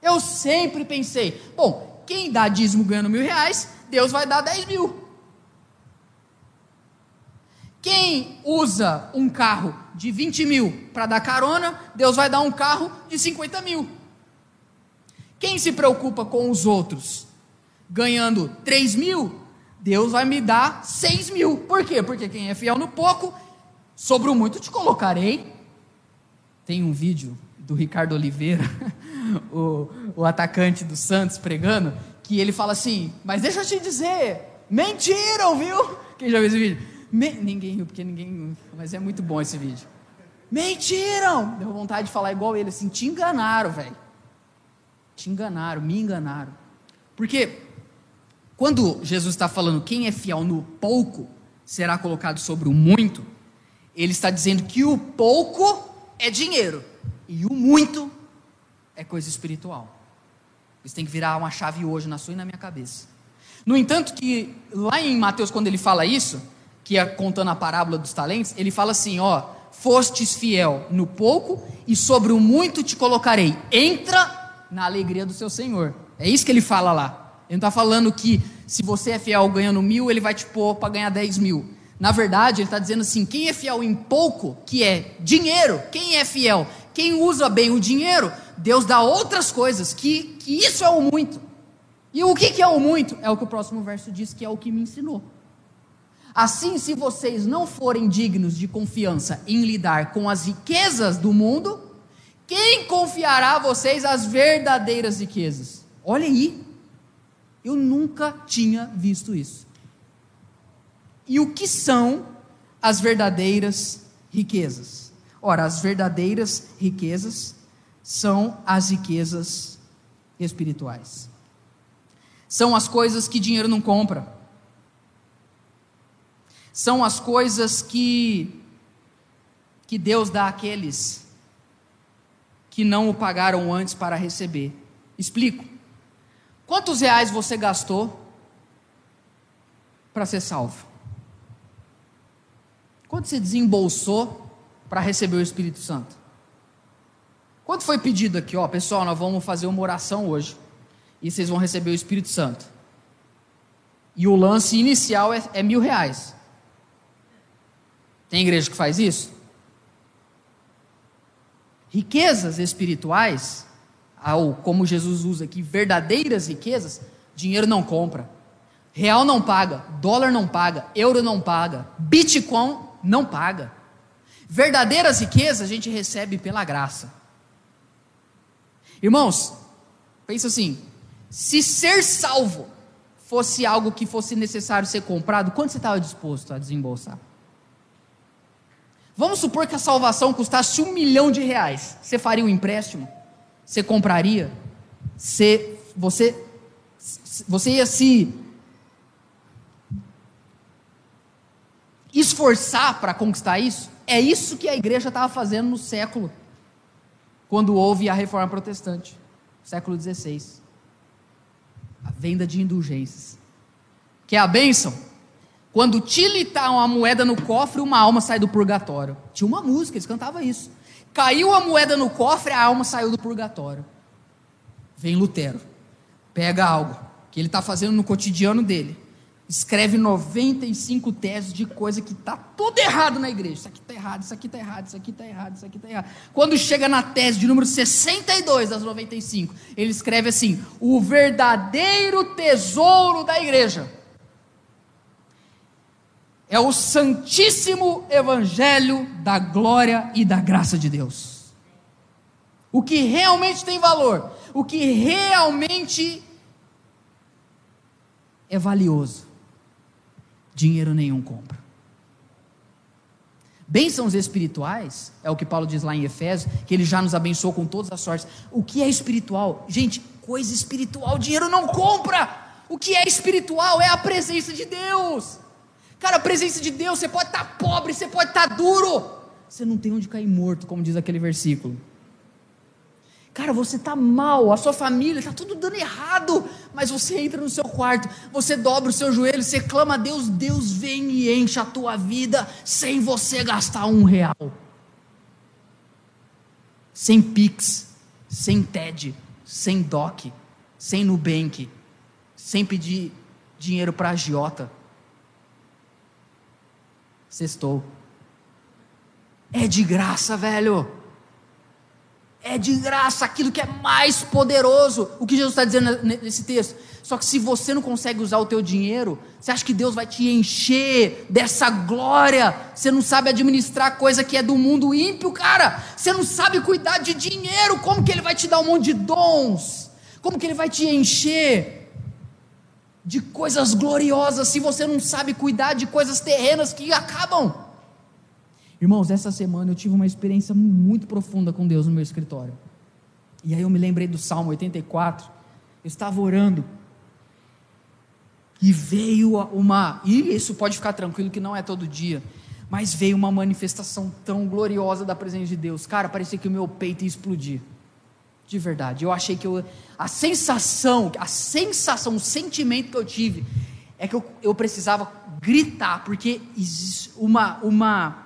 Eu sempre pensei, bom, quem dá dízimo ganhando mil reais, Deus vai dar 10 mil. Quem usa um carro de 20 mil para dar carona, Deus vai dar um carro de 50 mil. Quem se preocupa com os outros, ganhando 3 mil, Deus vai me dar 6 mil. Por quê? Porque quem é fiel no pouco, sobre o muito te colocarei. Tem um vídeo do Ricardo Oliveira, [laughs] o, o atacante do Santos, pregando, que ele fala assim: Mas deixa eu te dizer, mentiram, viu? Quem já viu esse vídeo? Me... Ninguém riu, porque ninguém. Mas é muito bom esse vídeo. Mentiram! Deu vontade de falar igual ele, assim: Te enganaram, velho. Te enganaram, me enganaram. Porque quando Jesus está falando quem é fiel no pouco será colocado sobre o muito, ele está dizendo que o pouco é dinheiro e o muito é coisa espiritual. Isso tem que virar uma chave hoje na sua e na minha cabeça. No entanto, que lá em Mateus, quando ele fala isso, que é contando a parábola dos talentos, ele fala assim: ó, fostes fiel no pouco e sobre o muito te colocarei. Entra na alegria do seu Senhor. É isso que ele fala lá. Ele não está falando que se você é fiel ganhando mil, ele vai te pôr para ganhar dez mil. Na verdade, ele está dizendo assim: quem é fiel em pouco, que é dinheiro, quem é fiel, quem usa bem o dinheiro, Deus dá outras coisas, que, que isso é o muito. E o que, que é o muito? É o que o próximo verso diz que é o que me ensinou. Assim, se vocês não forem dignos de confiança em lidar com as riquezas do mundo, quem confiará a vocês as verdadeiras riquezas? Olha aí, eu nunca tinha visto isso. E o que são as verdadeiras riquezas? Ora, as verdadeiras riquezas são as riquezas espirituais. São as coisas que dinheiro não compra são as coisas que que Deus dá àqueles que não o pagaram antes para receber. Explico. Quantos reais você gastou para ser salvo? Quanto você desembolsou para receber o Espírito Santo? Quanto foi pedido aqui, ó, pessoal, nós vamos fazer uma oração hoje e vocês vão receber o Espírito Santo. E o lance inicial é, é mil reais. Tem igreja que faz isso? Riquezas espirituais, ou como Jesus usa aqui, verdadeiras riquezas, dinheiro não compra. Real não paga, dólar não paga, euro não paga, Bitcoin não paga. Verdadeiras riquezas a gente recebe pela graça. Irmãos, pensa assim: se ser salvo fosse algo que fosse necessário ser comprado, quanto você estava disposto a desembolsar? Vamos supor que a salvação custasse um milhão de reais. Você faria um empréstimo? Você compraria? Você, você, você ia se esforçar para conquistar isso? É isso que a igreja estava fazendo no século, quando houve a reforma protestante, século XVI. A venda de indulgências. Que é a bênção quando tilitar uma moeda no cofre, uma alma sai do purgatório. Tinha uma música, eles cantavam isso. Caiu a moeda no cofre, a alma saiu do purgatório. Vem Lutero, pega algo que ele está fazendo no cotidiano dele, escreve 95 teses de coisa que está tudo errado na igreja. Isso aqui está errado, isso aqui está errado, isso aqui está errado, isso aqui está errado. Quando chega na tese de número 62 das 95, ele escreve assim: o verdadeiro tesouro da igreja é o santíssimo evangelho da glória e da graça de Deus. O que realmente tem valor, o que realmente é valioso, dinheiro nenhum compra. Bênçãos espirituais, é o que Paulo diz lá em Efésios, que ele já nos abençoou com todas as sortes. O que é espiritual? Gente, coisa espiritual, dinheiro não compra. O que é espiritual é a presença de Deus. Cara, a presença de Deus, você pode estar pobre, você pode estar duro, você não tem onde cair morto, como diz aquele versículo. Cara, você está mal, a sua família está tudo dando errado, mas você entra no seu quarto, você dobra o seu joelho, você clama a Deus, Deus vem e enche a tua vida sem você gastar um real. Sem Pix, sem TED, sem DOC, sem Nubank, sem pedir dinheiro para agiota. Sextou. É de graça, velho. É de graça aquilo que é mais poderoso. O que Jesus está dizendo nesse texto? Só que se você não consegue usar o teu dinheiro, você acha que Deus vai te encher dessa glória? Você não sabe administrar coisa que é do mundo ímpio, cara. Você não sabe cuidar de dinheiro. Como que Ele vai te dar um monte de dons? Como que Ele vai te encher de coisas gloriosas se você não sabe cuidar de coisas terrenas que acabam? Irmãos, essa semana eu tive uma experiência muito profunda com Deus no meu escritório. E aí eu me lembrei do Salmo 84. Eu estava orando. E veio uma. E isso pode ficar tranquilo que não é todo dia. Mas veio uma manifestação tão gloriosa da presença de Deus. Cara, parecia que o meu peito ia explodir. De verdade. Eu achei que eu. A sensação, a sensação, o sentimento que eu tive é que eu, eu precisava gritar, porque existe uma, uma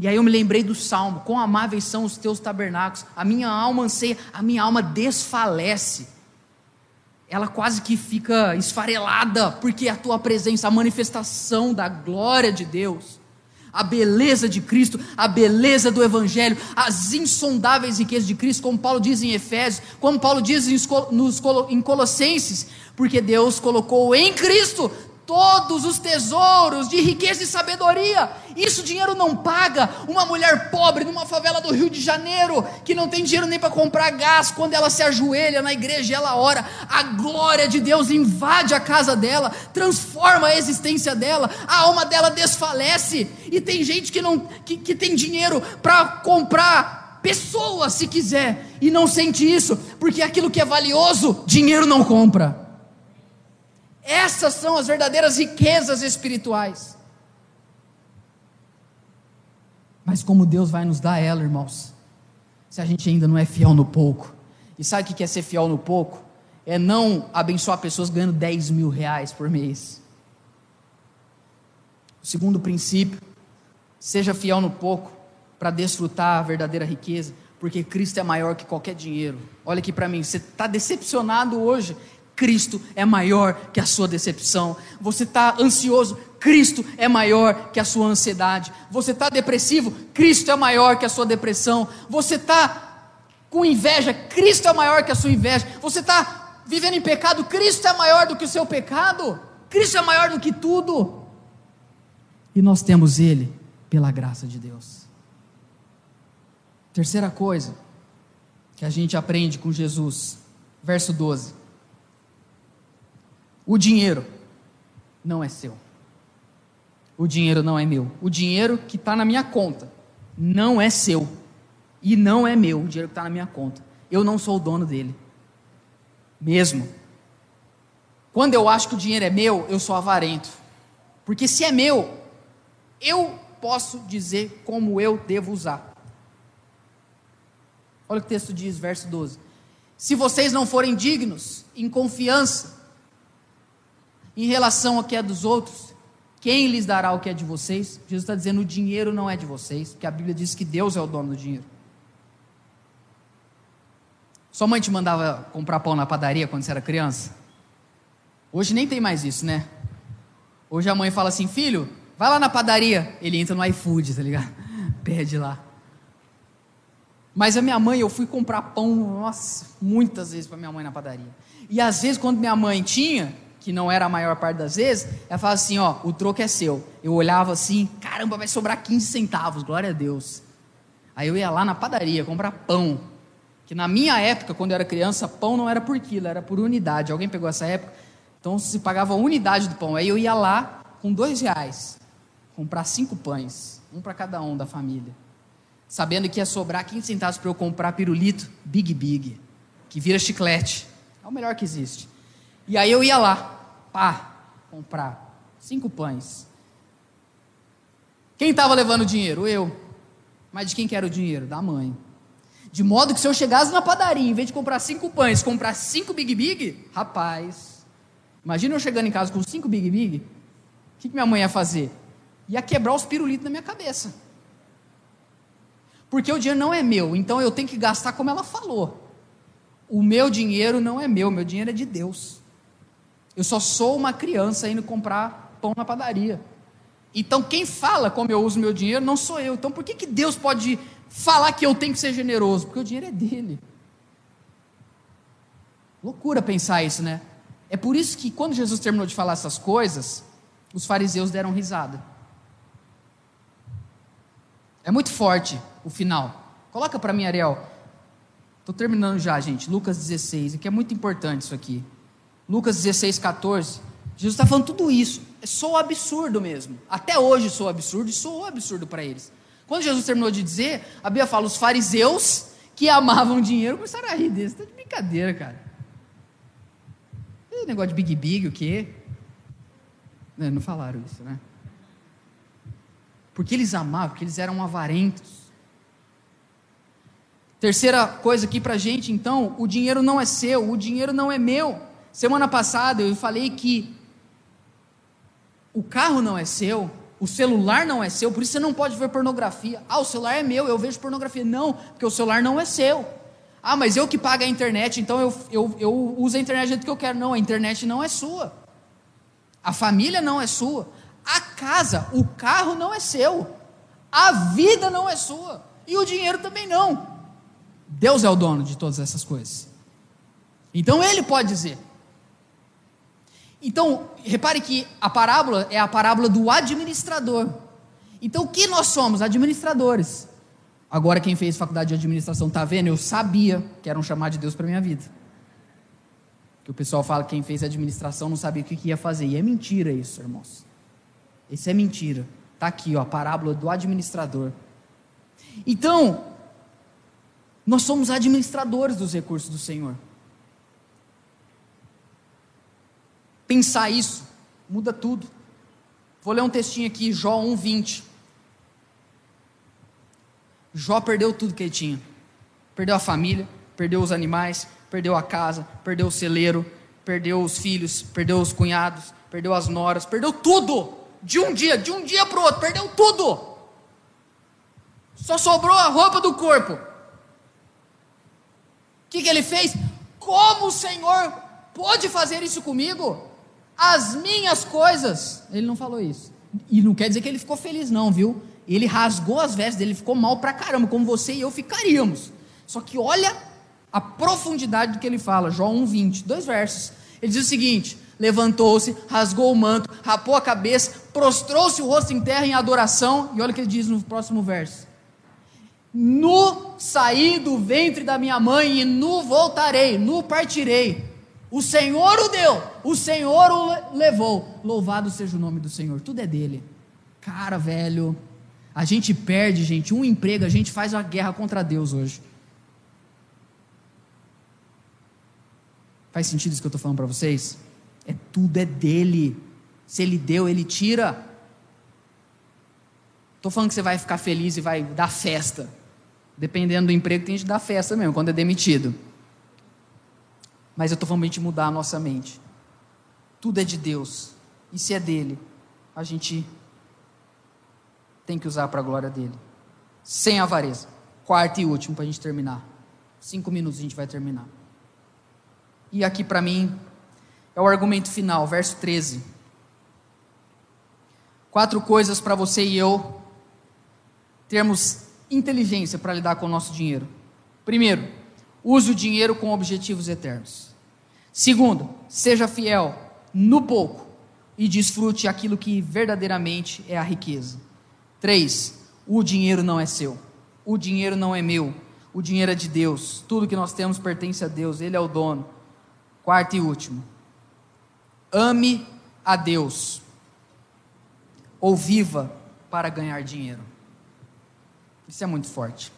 e aí eu me lembrei do salmo: quão amáveis são os teus tabernáculos, a minha alma anseia, a minha alma desfalece. Ela quase que fica esfarelada, porque a tua presença, a manifestação da glória de Deus, a beleza de Cristo, a beleza do Evangelho, as insondáveis riquezas de Cristo, como Paulo diz em Efésios, como Paulo diz em Colossenses, porque Deus colocou em Cristo todos os tesouros de riqueza e sabedoria. Isso dinheiro não paga. Uma mulher pobre numa favela do Rio de Janeiro, que não tem dinheiro nem para comprar gás, quando ela se ajoelha na igreja ela ora, a glória de Deus invade a casa dela, transforma a existência dela, a alma dela desfalece. E tem gente que não que, que tem dinheiro para comprar pessoas se quiser e não sente isso, porque aquilo que é valioso, dinheiro não compra. Essas são as verdadeiras riquezas espirituais. Mas como Deus vai nos dar ela, irmãos, se a gente ainda não é fiel no pouco? E sabe o que é ser fiel no pouco? É não abençoar pessoas ganhando 10 mil reais por mês. O segundo princípio, seja fiel no pouco para desfrutar a verdadeira riqueza, porque Cristo é maior que qualquer dinheiro. Olha aqui para mim, você está decepcionado hoje Cristo é maior que a sua decepção. Você está ansioso, Cristo é maior que a sua ansiedade. Você está depressivo, Cristo é maior que a sua depressão. Você está com inveja, Cristo é maior que a sua inveja. Você está vivendo em pecado, Cristo é maior do que o seu pecado. Cristo é maior do que tudo. E nós temos Ele pela graça de Deus. Terceira coisa que a gente aprende com Jesus, verso 12. O dinheiro não é seu. O dinheiro não é meu. O dinheiro que está na minha conta não é seu. E não é meu o dinheiro que está na minha conta. Eu não sou o dono dele. Mesmo. Quando eu acho que o dinheiro é meu, eu sou avarento. Porque se é meu, eu posso dizer como eu devo usar. Olha o que o texto diz, verso 12. Se vocês não forem dignos, em confiança, em relação ao que é dos outros, quem lhes dará o que é de vocês? Jesus está dizendo: o dinheiro não é de vocês, porque a Bíblia diz que Deus é o dono do dinheiro. Sua mãe te mandava comprar pão na padaria quando você era criança? Hoje nem tem mais isso, né? Hoje a mãe fala assim: filho, vai lá na padaria. Ele entra no iFood, tá ligado? [laughs] Pede lá. Mas a minha mãe, eu fui comprar pão, nossa, muitas vezes para minha mãe na padaria. E às vezes, quando minha mãe tinha, que não era a maior parte das vezes, ela falava assim: ó, o troco é seu. Eu olhava assim, caramba, vai sobrar 15 centavos, glória a Deus. Aí eu ia lá na padaria comprar pão. Que na minha época, quando eu era criança, pão não era por quilo, era por unidade. Alguém pegou essa época? Então se pagava a unidade do pão. Aí eu ia lá com dois reais, comprar cinco pães, um para cada um da família. Sabendo que ia sobrar 15 centavos para eu comprar pirulito Big Big, que vira chiclete. É o melhor que existe. E aí eu ia lá, pá, comprar cinco pães. Quem estava levando o dinheiro? Eu. Mas de quem que era o dinheiro? Da mãe. De modo que se eu chegasse na padaria, em vez de comprar cinco pães, comprar cinco Big Big, rapaz, imagina eu chegando em casa com cinco Big Big, o que, que minha mãe ia fazer? Ia quebrar os pirulitos na minha cabeça. Porque o dinheiro não é meu, então eu tenho que gastar como ela falou. O meu dinheiro não é meu, meu dinheiro é de Deus. Eu só sou uma criança indo comprar pão na padaria. Então quem fala como eu uso meu dinheiro não sou eu. Então por que, que Deus pode falar que eu tenho que ser generoso? Porque o dinheiro é dele. Loucura pensar isso, né? É por isso que quando Jesus terminou de falar essas coisas, os fariseus deram risada. É muito forte o final. Coloca para mim, Ariel. Estou terminando já, gente. Lucas 16, que é muito importante isso aqui. Lucas 16, 14. Jesus está falando tudo isso. É só absurdo mesmo. Até hoje sou absurdo e sou absurdo para eles. Quando Jesus terminou de dizer, a Bíblia fala: os fariseus que amavam dinheiro começaram a rir desse. Está de brincadeira, cara. Esse negócio de Big Big, o quê? Não, não falaram isso, né? Porque eles amavam, porque eles eram avarentos. Terceira coisa aqui para gente, então, o dinheiro não é seu, o dinheiro não é meu. Semana passada eu falei que o carro não é seu, o celular não é seu, por isso você não pode ver pornografia. Ah, o celular é meu, eu vejo pornografia. Não, porque o celular não é seu. Ah, mas eu que pago a internet, então eu, eu, eu uso a internet do jeito que eu quero. Não, a internet não é sua. A família não é sua. A casa, o carro não é seu. A vida não é sua. E o dinheiro também não. Deus é o dono de todas essas coisas. Então ele pode dizer. Então, repare que a parábola é a parábola do administrador. Então, o que nós somos? Administradores. Agora, quem fez faculdade de administração está vendo? Eu sabia que era um chamado de Deus para minha vida. Que o pessoal fala que quem fez administração não sabia o que ia fazer. E é mentira isso, irmãos. Isso é mentira. Está aqui, ó, a parábola do administrador. Então, nós somos administradores dos recursos do Senhor. Pensar isso muda tudo. Vou ler um textinho aqui, Jó 1:20. Jó perdeu tudo que ele tinha. Perdeu a família, perdeu os animais, perdeu a casa, perdeu o celeiro, perdeu os filhos, perdeu os cunhados, perdeu as noras, perdeu tudo. De um dia, de um dia para o outro, perdeu tudo. Só sobrou a roupa do corpo. O que, que ele fez? Como o Senhor pode fazer isso comigo? As minhas coisas. Ele não falou isso. E não quer dizer que ele ficou feliz, não, viu? Ele rasgou as vestes dele, ficou mal pra caramba, como você e eu ficaríamos. Só que olha a profundidade do que ele fala, João 1,20, dois versos. Ele diz o seguinte: levantou-se, rasgou o manto, rapou a cabeça, prostrou-se o rosto em terra em adoração, e olha o que ele diz no próximo verso: Nu saí do ventre da minha mãe e nu voltarei, nu partirei. O Senhor o deu, o Senhor o levou. Louvado seja o nome do Senhor. Tudo é dele. Cara, velho, a gente perde, gente, um emprego, a gente faz uma guerra contra Deus hoje. Faz sentido isso que eu estou falando para vocês? É tudo é dele. Se ele deu, ele tira. Estou falando que você vai ficar feliz e vai dar festa. Dependendo do emprego, tem gente que dá festa mesmo, quando é demitido. Mas eu estou falando de mudar a nossa mente. Tudo é de Deus. E se é dele, a gente tem que usar para a glória dele. Sem avareza. Quarto e último para a gente terminar. Cinco minutos a gente vai terminar. E aqui para mim é o argumento final, verso 13. Quatro coisas para você e eu termos inteligência para lidar com o nosso dinheiro. Primeiro, use o dinheiro com objetivos eternos. Segundo, seja fiel no pouco e desfrute aquilo que verdadeiramente é a riqueza. Três, o dinheiro não é seu. O dinheiro não é meu. O dinheiro é de Deus. Tudo que nós temos pertence a Deus. Ele é o dono. Quarto e último. Ame a Deus. Ou viva para ganhar dinheiro. Isso é muito forte.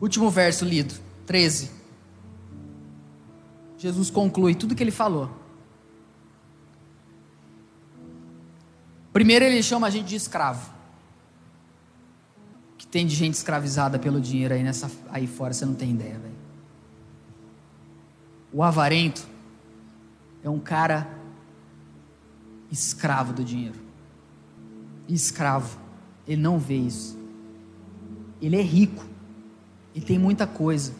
Último verso lido, 13. Jesus conclui tudo que ele falou. Primeiro ele chama a gente de escravo. Que tem de gente escravizada pelo dinheiro aí, nessa, aí fora, você não tem ideia, velho. O avarento é um cara escravo do dinheiro. Escravo. Ele não vê isso. Ele é rico. Ele tem muita coisa.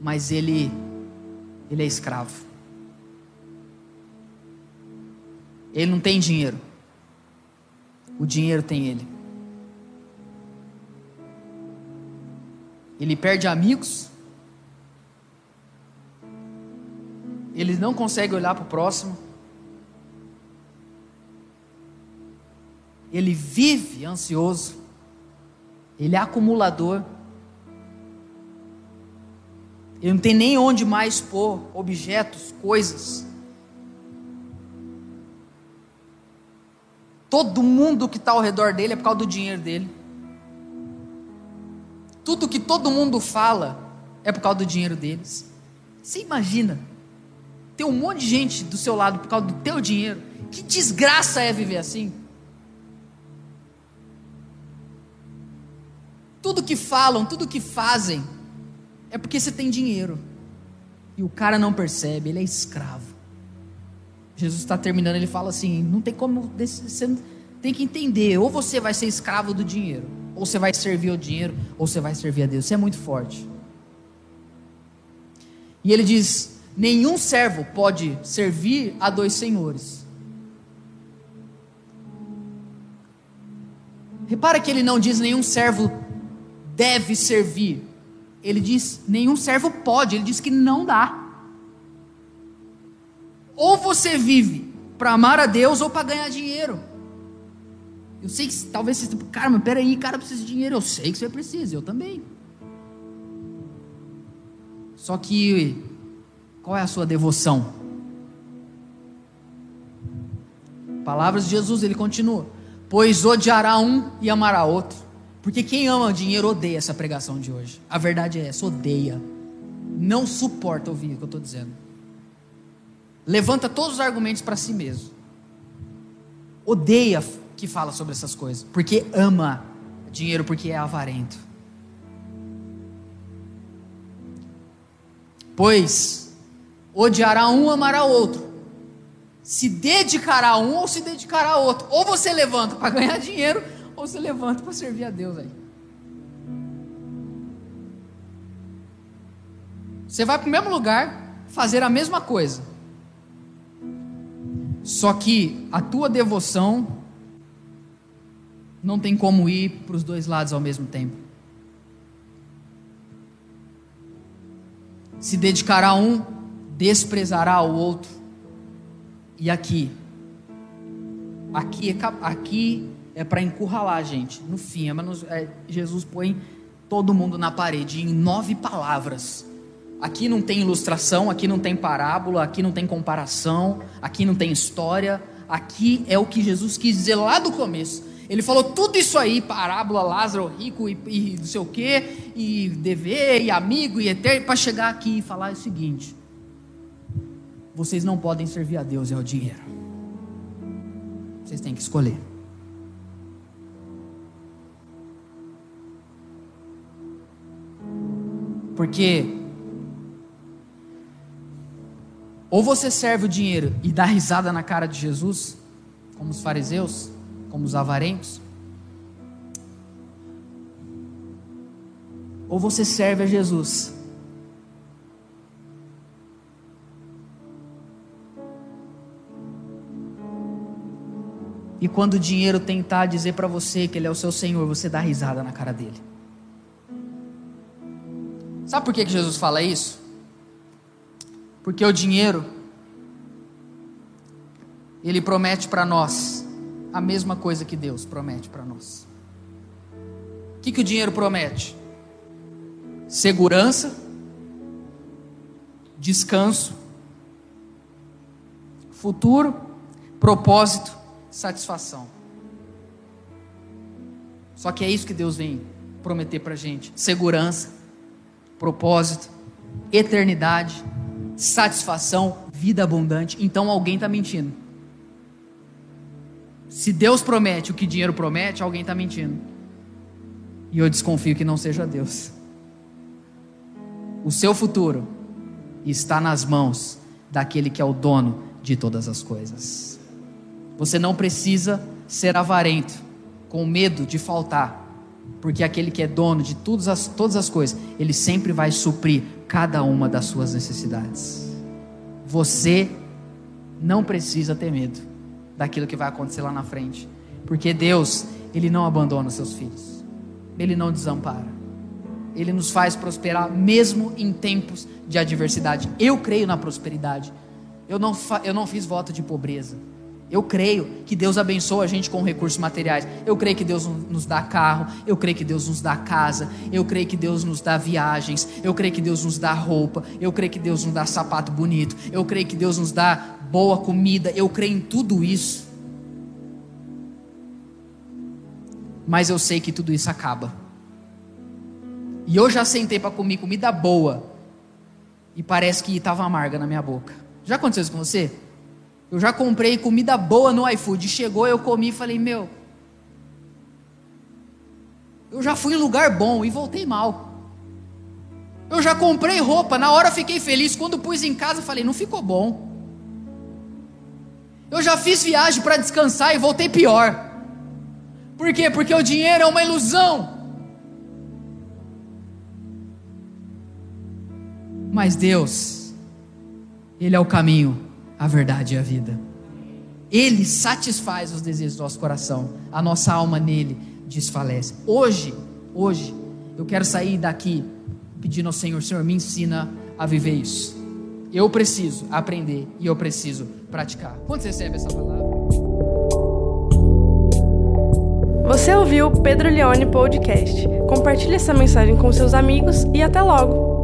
Mas ele ele é escravo. Ele não tem dinheiro. O dinheiro tem ele. Ele perde amigos. Ele não consegue olhar para o próximo. Ele vive ansioso. Ele é acumulador. Ele não tem nem onde mais pôr objetos, coisas. Todo mundo que está ao redor dele é por causa do dinheiro dele. Tudo que todo mundo fala é por causa do dinheiro deles. Você imagina ter um monte de gente do seu lado por causa do teu dinheiro? Que desgraça é viver assim? Tudo que falam, tudo que fazem é porque você tem dinheiro. E o cara não percebe, ele é escravo. Jesus está terminando, ele fala assim: não tem como, você tem que entender, ou você vai ser escravo do dinheiro, ou você vai servir o dinheiro, ou você vai servir a Deus. Você é muito forte. E ele diz: nenhum servo pode servir a dois senhores. Repara que ele não diz nenhum servo deve servir. Ele diz: nenhum servo pode, ele diz que não dá. Ou você vive para amar a Deus ou para ganhar dinheiro. Eu sei que talvez você, cara, mas peraí, cara, precisa de dinheiro. Eu sei que você precisa, eu também. Só que, qual é a sua devoção? Palavras de Jesus, ele continua: Pois odiará um e amará outro. Porque quem ama dinheiro odeia essa pregação de hoje. A verdade é essa, odeia. Não suporta ouvir o que eu estou dizendo. Levanta todos os argumentos para si mesmo. Odeia que fala sobre essas coisas. Porque ama dinheiro, porque é avarento. Pois odiará um, amará outro. Se dedicará a um ou se dedicará a outro. Ou você levanta para ganhar dinheiro, ou você levanta para servir a Deus aí. Você vai para o mesmo lugar fazer a mesma coisa. Só que a tua devoção não tem como ir para os dois lados ao mesmo tempo. Se dedicará a um, desprezará o outro. E aqui, aqui, é aqui é para encurralar a gente. No fim, é, é, Jesus põe todo mundo na parede em nove palavras. Aqui não tem ilustração, aqui não tem parábola, aqui não tem comparação, aqui não tem história. Aqui é o que Jesus quis dizer lá do começo. Ele falou tudo isso aí, parábola, Lázaro, rico e, e não sei o quê, e dever, e amigo, e eterno, para chegar aqui e falar o seguinte: vocês não podem servir a Deus e ao dinheiro. Vocês têm que escolher. Porque ou você serve o dinheiro e dá risada na cara de Jesus, como os fariseus, como os avarentos, ou você serve a Jesus. E quando o dinheiro tentar dizer para você que ele é o seu Senhor, você dá risada na cara dele. Sabe por que, que Jesus fala isso? Porque o dinheiro, ele promete para nós a mesma coisa que Deus promete para nós. O que, que o dinheiro promete? Segurança, descanso, futuro, propósito, satisfação. Só que é isso que Deus vem prometer para gente: segurança, propósito, eternidade, satisfação, vida abundante. Então alguém está mentindo. Se Deus promete o que dinheiro promete, alguém está mentindo. E eu desconfio que não seja Deus. O seu futuro está nas mãos daquele que é o dono de todas as coisas. Você não precisa ser avarento, com medo de faltar, porque aquele que é dono de todas as, todas as coisas, ele sempre vai suprir cada uma das suas necessidades. Você não precisa ter medo daquilo que vai acontecer lá na frente, porque Deus, Ele não abandona seus filhos, Ele não desampara, Ele nos faz prosperar mesmo em tempos de adversidade. Eu creio na prosperidade, eu não, eu não fiz voto de pobreza. Eu creio que Deus abençoa a gente com recursos materiais. Eu creio que Deus nos dá carro. Eu creio que Deus nos dá casa. Eu creio que Deus nos dá viagens. Eu creio que Deus nos dá roupa. Eu creio que Deus nos dá sapato bonito. Eu creio que Deus nos dá boa comida. Eu creio em tudo isso. Mas eu sei que tudo isso acaba. E eu já sentei para comer comida boa. E parece que estava amarga na minha boca. Já aconteceu isso com você? Eu já comprei comida boa no iFood. Chegou, eu comi e falei: Meu, eu já fui em lugar bom e voltei mal. Eu já comprei roupa, na hora fiquei feliz. Quando pus em casa, falei: Não ficou bom. Eu já fiz viagem para descansar e voltei pior. Por quê? Porque o dinheiro é uma ilusão. Mas Deus, Ele é o caminho a verdade e a vida. Ele satisfaz os desejos do nosso coração. A nossa alma nele desfalece. Hoje, hoje, eu quero sair daqui pedindo ao Senhor, Senhor, me ensina a viver isso. Eu preciso aprender e eu preciso praticar. Quando você recebe essa palavra? Você ouviu Pedro Leone Podcast. Compartilhe essa mensagem com seus amigos e até logo.